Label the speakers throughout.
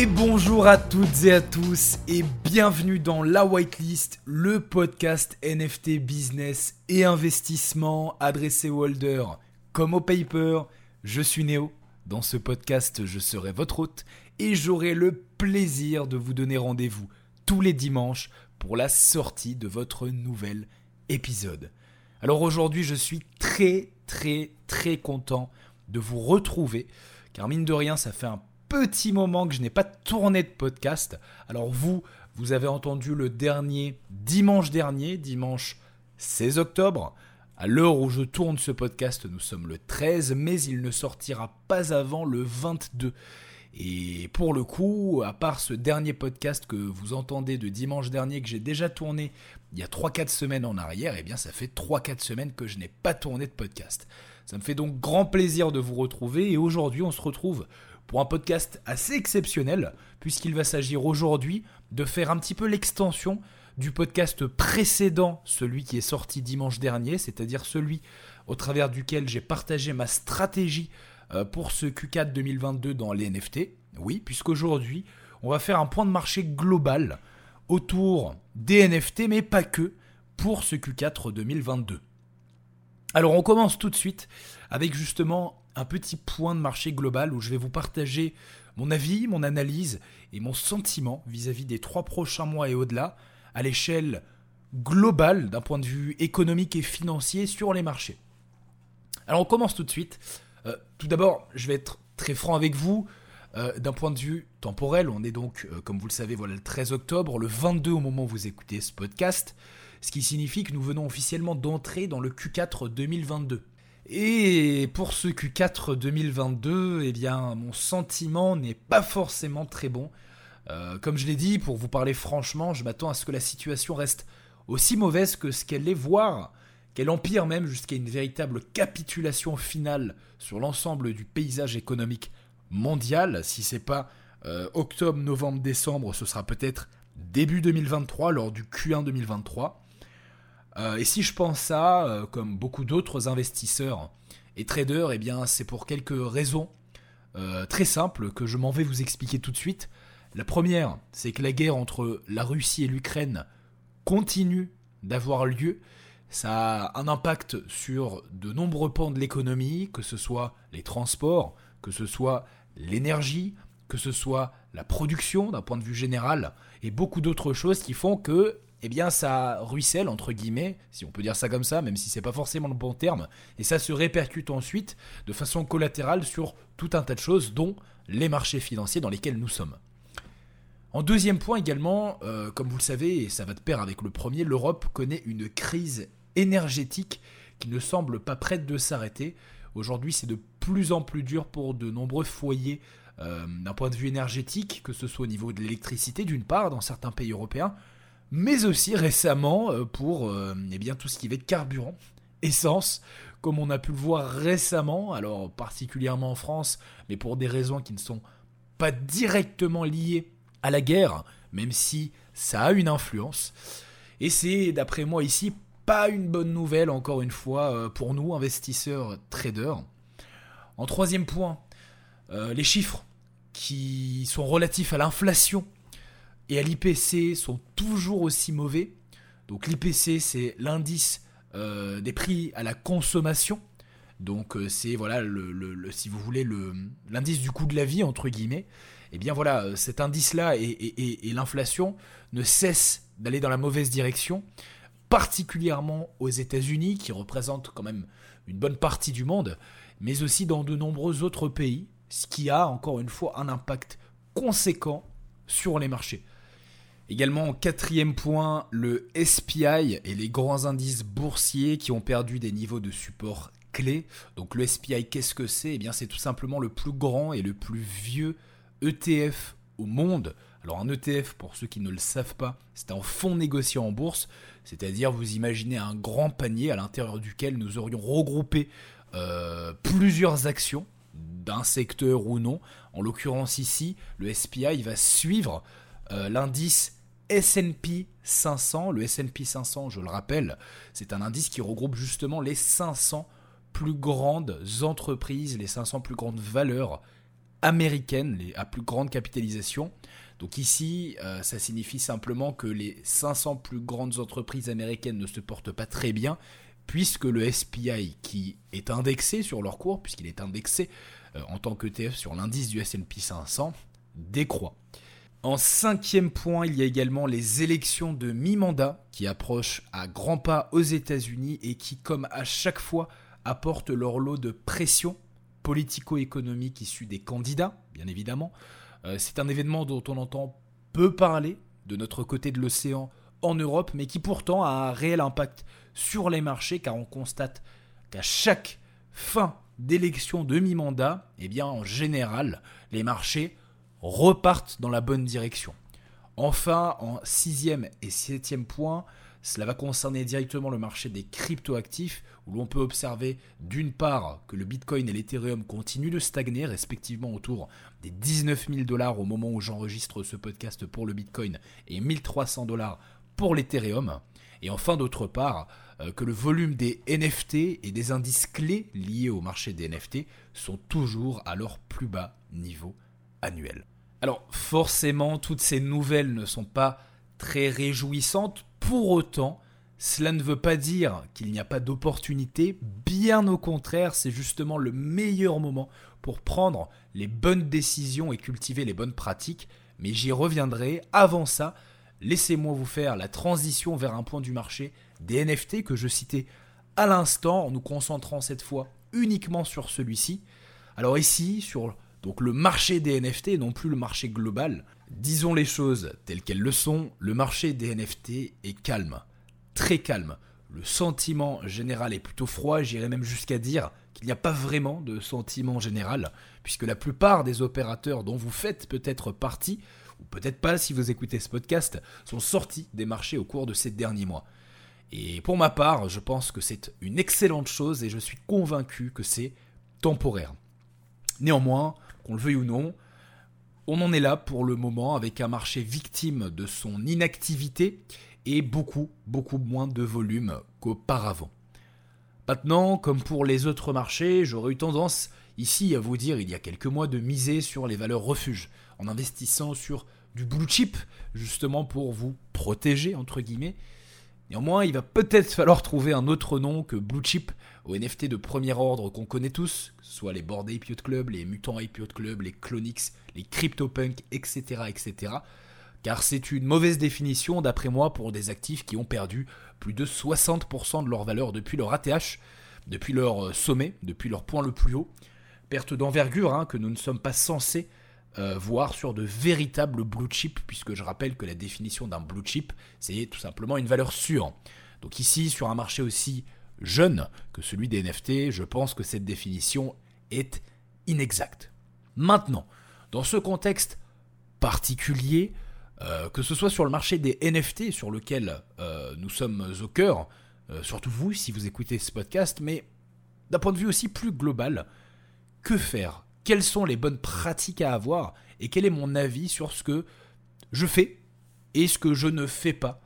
Speaker 1: Et bonjour à toutes et à tous et bienvenue dans La Whitelist, le podcast NFT business et investissement adressé aux holders comme au paper. Je suis Néo. Dans ce podcast, je serai votre hôte et j'aurai le plaisir de vous donner rendez-vous tous les dimanches pour la sortie de votre nouvel épisode. Alors aujourd'hui, je suis très très très content de vous retrouver car mine de rien, ça fait un petit moment que je n'ai pas tourné de podcast. Alors vous, vous avez entendu le dernier dimanche dernier, dimanche 16 octobre. À l'heure où je tourne ce podcast, nous sommes le 13, mais il ne sortira pas avant le 22. Et pour le coup, à part ce dernier podcast que vous entendez de dimanche dernier que j'ai déjà tourné il y a 3-4 semaines en arrière, eh bien ça fait 3-4 semaines que je n'ai pas tourné de podcast. Ça me fait donc grand plaisir de vous retrouver et aujourd'hui on se retrouve pour un podcast assez exceptionnel, puisqu'il va s'agir aujourd'hui de faire un petit peu l'extension du podcast précédent, celui qui est sorti dimanche dernier, c'est-à-dire celui au travers duquel j'ai partagé ma stratégie euh, pour ce Q4 2022 dans les NFT. Oui, puisqu'aujourd'hui, on va faire un point de marché global autour des NFT, mais pas que, pour ce Q4 2022. Alors on commence tout de suite avec justement un petit point de marché global où je vais vous partager mon avis, mon analyse et mon sentiment vis-à-vis des trois prochains mois et au-delà à l'échelle globale d'un point de vue économique et financier sur les marchés. Alors on commence tout de suite. Euh, tout d'abord, je vais être très franc avec vous. Euh, d'un point de vue temporel, on est donc, euh, comme vous le savez, voilà le 13 octobre, le 22 au moment où vous écoutez ce podcast, ce qui signifie que nous venons officiellement d'entrer dans le Q4 2022. Et pour ce Q4 2022, eh bien, mon sentiment n'est pas forcément très bon. Euh, comme je l'ai dit, pour vous parler franchement, je m'attends à ce que la situation reste aussi mauvaise que ce qu'elle est, voire qu'elle empire même jusqu'à une véritable capitulation finale sur l'ensemble du paysage économique mondial. Si c'est pas euh, octobre, novembre, décembre, ce sera peut-être début 2023 lors du Q1 2023. Euh, et si je pense ça, euh, comme beaucoup d'autres investisseurs et traders, eh bien c'est pour quelques raisons euh, très simples que je m'en vais vous expliquer tout de suite. La première, c'est que la guerre entre la Russie et l'Ukraine continue d'avoir lieu. Ça a un impact sur de nombreux pans de l'économie, que ce soit les transports, que ce soit l'énergie, que ce soit la production d'un point de vue général, et beaucoup d'autres choses qui font que eh bien ça ruisselle entre guillemets, si on peut dire ça comme ça, même si c'est pas forcément le bon terme, et ça se répercute ensuite de façon collatérale sur tout un tas de choses, dont les marchés financiers dans lesquels nous sommes. En deuxième point également, euh, comme vous le savez, et ça va de pair avec le premier, l'Europe connaît une crise énergétique qui ne semble pas prête de s'arrêter. Aujourd'hui, c'est de plus en plus dur pour de nombreux foyers euh, d'un point de vue énergétique, que ce soit au niveau de l'électricité d'une part dans certains pays européens, mais aussi récemment euh, pour euh, eh bien, tout ce qui va être carburant, essence, comme on a pu le voir récemment, alors particulièrement en France, mais pour des raisons qui ne sont pas directement liées à la guerre, même si ça a une influence. Et c'est, d'après moi ici, pas une bonne nouvelle, encore une fois, euh, pour nous, investisseurs, traders. En troisième point, les chiffres qui sont relatifs à l'inflation et à l'IPC sont toujours aussi mauvais. Donc l'IPC, c'est l'indice euh, des prix à la consommation. Donc euh, c'est voilà le, si vous voulez l'indice du coût de la vie entre guillemets. Et eh bien voilà euh, cet indice là et, et l'inflation ne cessent d'aller dans la mauvaise direction, particulièrement aux États-Unis qui représentent quand même une bonne partie du monde, mais aussi dans de nombreux autres pays, ce qui a encore une fois un impact conséquent sur les marchés. Également, quatrième point, le SPI et les grands indices boursiers qui ont perdu des niveaux de support clés. Donc le SPI, qu'est-ce que c'est? Eh bien, c'est tout simplement le plus grand et le plus vieux ETF au monde. Alors un ETF, pour ceux qui ne le savent pas, c'est un fonds négocié en bourse, c'est-à-dire vous imaginez un grand panier à l'intérieur duquel nous aurions regroupé euh, plusieurs actions d'un secteur ou non. En l'occurrence ici, le SPI va suivre euh, l'indice S&P 500. Le S&P 500, je le rappelle, c'est un indice qui regroupe justement les 500 plus grandes entreprises, les 500 plus grandes valeurs américaines les, à plus grande capitalisation. Donc ici, euh, ça signifie simplement que les 500 plus grandes entreprises américaines ne se portent pas très bien, puisque le SPI, qui est indexé sur leur cours, puisqu'il est indexé euh, en tant qu'ETF sur l'indice du SP 500, décroît. En cinquième point, il y a également les élections de mi-mandat qui approchent à grands pas aux États-Unis et qui, comme à chaque fois, apportent leur lot de pression politico-économique issue des candidats, bien évidemment. Euh, c'est un événement dont on entend peu parler de notre côté de l'océan en Europe, mais qui pourtant a un réel impact sur les marchés, car on constate qu'à chaque fin d'élection de mi-mandat, eh bien en général, les marchés repartent dans la bonne direction. Enfin, en sixième et septième point, cela va concerner directement le marché des cryptoactifs, où l'on peut observer d'une part que le Bitcoin et l'Ethereum continuent de stagner, respectivement autour des 19 000 dollars au moment où j'enregistre ce podcast pour le Bitcoin et 1300 dollars pour l'Ethereum. Et enfin, d'autre part, euh, que le volume des NFT et des indices clés liés au marché des NFT sont toujours à leur plus bas niveau annuel. Alors forcément, toutes ces nouvelles ne sont pas très réjouissantes. Pour autant, cela ne veut pas dire qu'il n'y a pas d'opportunité. Bien au contraire, c'est justement le meilleur moment pour prendre les bonnes décisions et cultiver les bonnes pratiques. Mais j'y reviendrai. Avant ça, laissez-moi vous faire la transition vers un point du marché des NFT que je citais à l'instant en nous concentrant cette fois uniquement sur celui-ci. Alors ici, sur donc le marché des NFT, non plus le marché global. Disons les choses telles qu'elles le sont, le marché des NFT est calme, très calme. Le sentiment général est plutôt froid, j'irais même jusqu'à dire qu'il n'y a pas vraiment de sentiment général, puisque la plupart des opérateurs dont vous faites peut-être partie, ou peut-être pas si vous écoutez ce podcast, sont sortis des marchés au cours de ces derniers mois. Et pour ma part, je pense que c'est une excellente chose et je suis convaincu que c'est temporaire. Néanmoins, qu'on le veuille ou non, on en est là pour le moment avec un marché victime de son inactivité et beaucoup, beaucoup moins de volume qu'auparavant. Maintenant, comme pour les autres marchés, j'aurais eu tendance ici à vous dire il y a quelques mois de miser sur les valeurs refuges, en investissant sur du blue chip, justement pour vous protéger, entre guillemets, Néanmoins, il va peut-être falloir trouver un autre nom que Blue Chip aux NFT de premier ordre qu'on connaît tous, que ce soit les Bored Ape Club, les Mutant Ape Club, les Clonix, les CryptoPunk, etc., etc. Car c'est une mauvaise définition d'après moi pour des actifs qui ont perdu plus de 60% de leur valeur depuis leur ATH, depuis leur euh, sommet, depuis leur point le plus haut. Perte d'envergure hein, que nous ne sommes pas censés euh, voire sur de véritables blue chips, puisque je rappelle que la définition d'un blue chip, c'est tout simplement une valeur sûre. Donc ici, sur un marché aussi jeune que celui des NFT, je pense que cette définition est inexacte. Maintenant, dans ce contexte particulier, euh, que ce soit sur le marché des NFT sur lequel euh, nous sommes au cœur, surtout vous si vous écoutez ce podcast, mais d'un point de vue aussi plus global, que faire quelles sont les bonnes pratiques à avoir et quel est mon avis sur ce que je fais et ce que je ne fais pas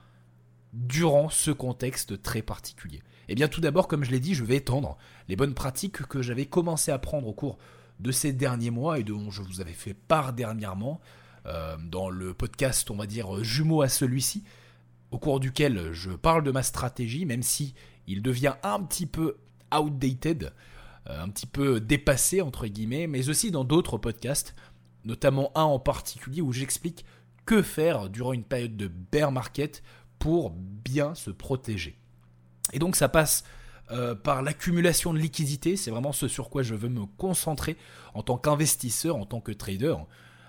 Speaker 1: durant ce contexte très particulier. Eh bien tout d'abord, comme je l'ai dit, je vais étendre les bonnes pratiques que j'avais commencé à prendre au cours de ces derniers mois et dont je vous avais fait part dernièrement euh, dans le podcast, on va dire, jumeau à celui-ci, au cours duquel je parle de ma stratégie, même si il devient un petit peu outdated. Euh, un petit peu dépassé, entre guillemets, mais aussi dans d'autres podcasts, notamment un en particulier où j'explique que faire durant une période de bear market pour bien se protéger. Et donc ça passe euh, par l'accumulation de liquidités, c'est vraiment ce sur quoi je veux me concentrer en tant qu'investisseur, en tant que trader.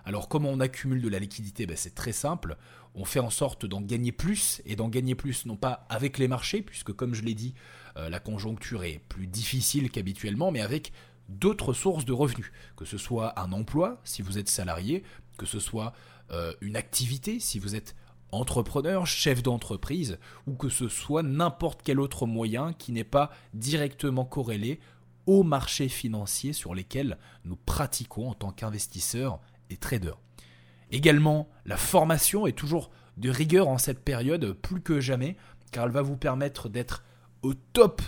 Speaker 1: Alors comment on accumule de la liquidité? Ben, C'est très simple, on fait en sorte d'en gagner plus, et d'en gagner plus non pas avec les marchés, puisque comme je l'ai dit, la conjoncture est plus difficile qu'habituellement, mais avec d'autres sources de revenus, que ce soit un emploi si vous êtes salarié, que ce soit euh, une activité si vous êtes entrepreneur, chef d'entreprise, ou que ce soit n'importe quel autre moyen qui n'est pas directement corrélé aux marchés financiers sur lesquels nous pratiquons en tant qu'investisseurs et traders. Également, la formation est toujours de rigueur en cette période plus que jamais, car elle va vous permettre d'être au top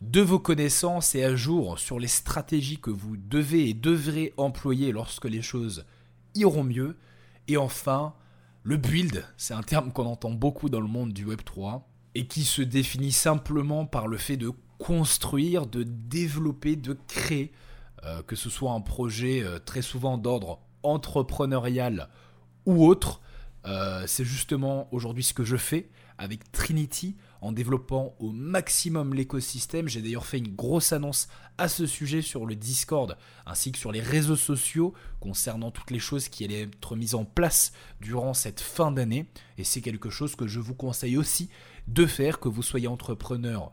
Speaker 1: de vos connaissances et à jour sur les stratégies que vous devez et devrez employer lorsque les choses iront mieux. Et enfin, le build, c'est un terme qu'on entend beaucoup dans le monde du Web3 et qui se définit simplement par le fait de construire, de développer, de créer, euh, que ce soit un projet euh, très souvent d'ordre entrepreneurial ou autre. Euh, c'est justement aujourd'hui ce que je fais avec Trinity en développant au maximum l'écosystème. J'ai d'ailleurs fait une grosse annonce à ce sujet sur le Discord ainsi que sur les réseaux sociaux concernant toutes les choses qui allaient être mises en place durant cette fin d'année. Et c'est quelque chose que je vous conseille aussi de faire, que vous soyez entrepreneur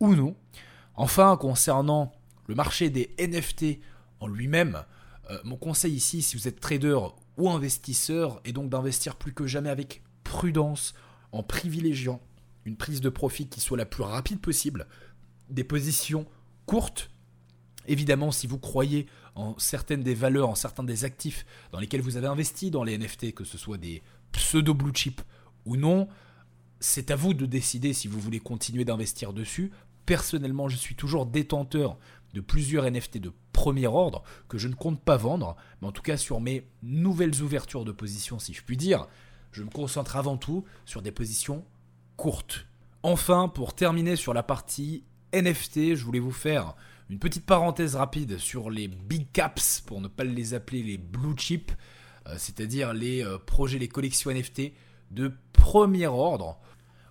Speaker 1: ou non. Enfin, concernant le marché des NFT en lui-même, euh, mon conseil ici, si vous êtes trader ou investisseur, est donc d'investir plus que jamais avec prudence, en privilégiant une prise de profit qui soit la plus rapide possible, des positions courtes. Évidemment, si vous croyez en certaines des valeurs, en certains des actifs dans lesquels vous avez investi dans les NFT, que ce soit des pseudo blue chip ou non, c'est à vous de décider si vous voulez continuer d'investir dessus. Personnellement, je suis toujours détenteur de plusieurs NFT de premier ordre que je ne compte pas vendre, mais en tout cas sur mes nouvelles ouvertures de position, si je puis dire, je me concentre avant tout sur des positions courtes. Enfin, pour terminer sur la partie NFT, je voulais vous faire une petite parenthèse rapide sur les big caps, pour ne pas les appeler les blue chips, euh, c'est-à-dire les euh, projets, les collections NFT de premier ordre,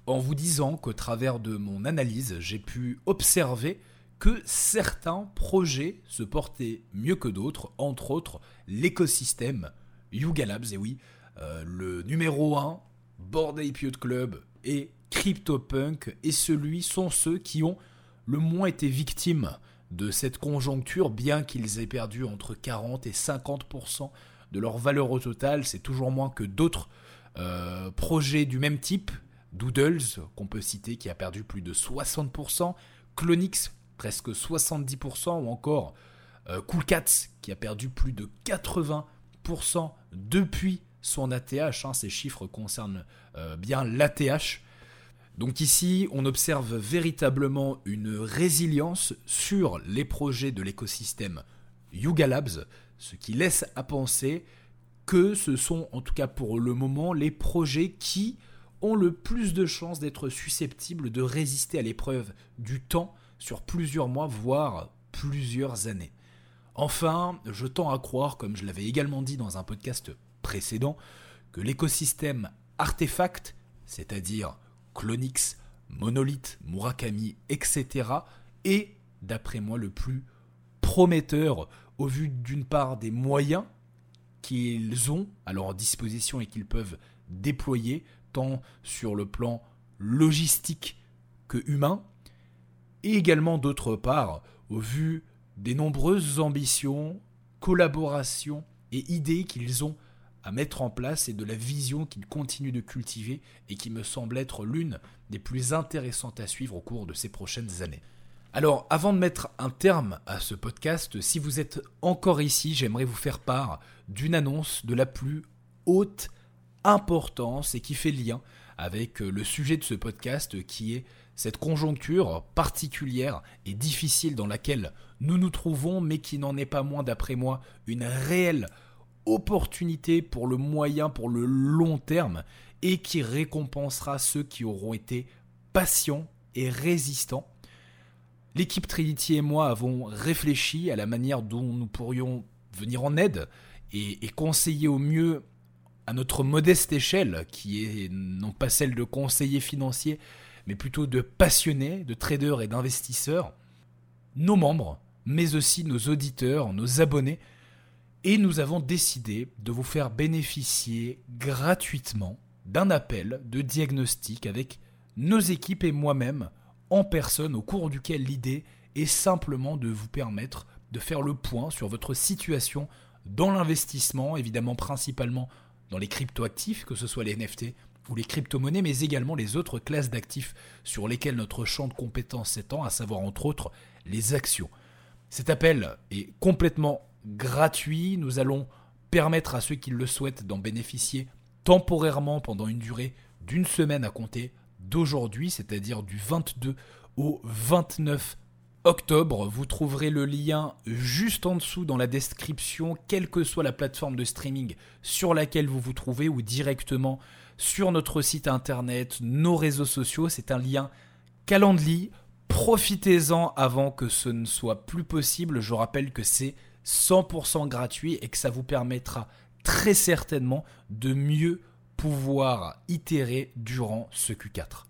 Speaker 1: en vous disant qu'au travers de mon analyse, j'ai pu observer que certains projets se portaient mieux que d'autres, entre autres l'écosystème Yuga Labs, et oui, euh, le numéro 1, Board Ape Club et CryptoPunk, et celui sont ceux qui ont le moins été victimes de cette conjoncture, bien qu'ils aient perdu entre 40 et 50% de leur valeur au total. C'est toujours moins que d'autres euh, projets du même type. Doodles, qu'on peut citer, qui a perdu plus de 60%. Clonix, presque 70%. Ou encore euh, qui a perdu plus de 80% depuis son ATH. Hein, ces chiffres concernent euh, bien l'ATH. Donc ici, on observe véritablement une résilience sur les projets de l'écosystème Yuga Labs, ce qui laisse à penser que ce sont, en tout cas pour le moment, les projets qui ont le plus de chances d'être susceptibles de résister à l'épreuve du temps sur plusieurs mois, voire plusieurs années. Enfin, je tends à croire, comme je l'avais également dit dans un podcast précédent que l'écosystème artefact, c'est-à-dire Clonix, Monolith, Murakami, etc., est, d'après moi, le plus prometteur au vu d'une part des moyens qu'ils ont à leur disposition et qu'ils peuvent déployer, tant sur le plan logistique que humain, et également d'autre part au vu des nombreuses ambitions, collaborations et idées qu'ils ont à mettre en place et de la vision qu'il continue de cultiver et qui me semble être l'une des plus intéressantes à suivre au cours de ces prochaines années. Alors, avant de mettre un terme à ce podcast, si vous êtes encore ici, j'aimerais vous faire part d'une annonce de la plus haute importance et qui fait lien avec le sujet de ce podcast qui est cette conjoncture particulière et difficile dans laquelle nous nous trouvons, mais qui n'en est pas moins, d'après moi, une réelle opportunité pour le moyen, pour le long terme, et qui récompensera ceux qui auront été patients et résistants. L'équipe Trinity et moi avons réfléchi à la manière dont nous pourrions venir en aide et, conseiller au mieux à notre modeste échelle, qui est non pas celle de conseillers financiers, mais plutôt de passionnés, de traders et d'investisseurs, nos membres, mais aussi nos auditeurs, nos abonnés, et nous avons décidé de vous faire bénéficier gratuitement d'un appel de diagnostic avec nos équipes et moi-même en personne au cours duquel l'idée est simplement de vous permettre de faire le point sur votre situation dans l'investissement, évidemment principalement dans les cryptoactifs, que ce soit les NFT ou les crypto-monnaies, mais également les autres classes d'actifs sur lesquelles notre champ de compétences s'étend, à savoir entre autres les actions. Cet appel est complètement gratuit. Nous allons permettre à ceux qui le souhaitent d'en bénéficier temporairement pendant une durée d'une semaine à compter d'aujourd'hui, c'est-à-dire du 22 au 29 octobre. Vous trouverez le lien juste en dessous dans la description, quelle que soit la plateforme de streaming sur laquelle vous vous trouvez ou directement sur notre site internet, nos réseaux sociaux. C'est un lien Calendly. Profitez-en avant que ce ne soit plus possible. Je rappelle que c'est 100% gratuit et que ça vous permettra très certainement de mieux pouvoir itérer durant ce Q4.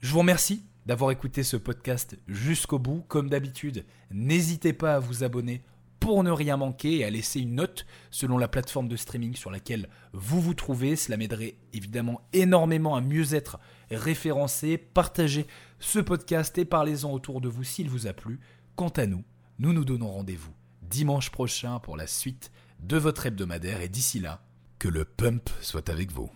Speaker 1: Je vous remercie d'avoir écouté ce podcast jusqu'au bout. Comme d'habitude, n'hésitez pas à vous abonner pour ne rien manquer et à laisser une note selon la plateforme de streaming sur laquelle vous vous trouvez. Cela m'aiderait évidemment énormément à mieux être référencé. Partagez ce podcast et parlez-en autour de vous s'il vous a plu. Quant à nous, nous nous donnons rendez-vous dimanche prochain pour la suite de votre hebdomadaire et d'ici là, que le pump soit avec vous.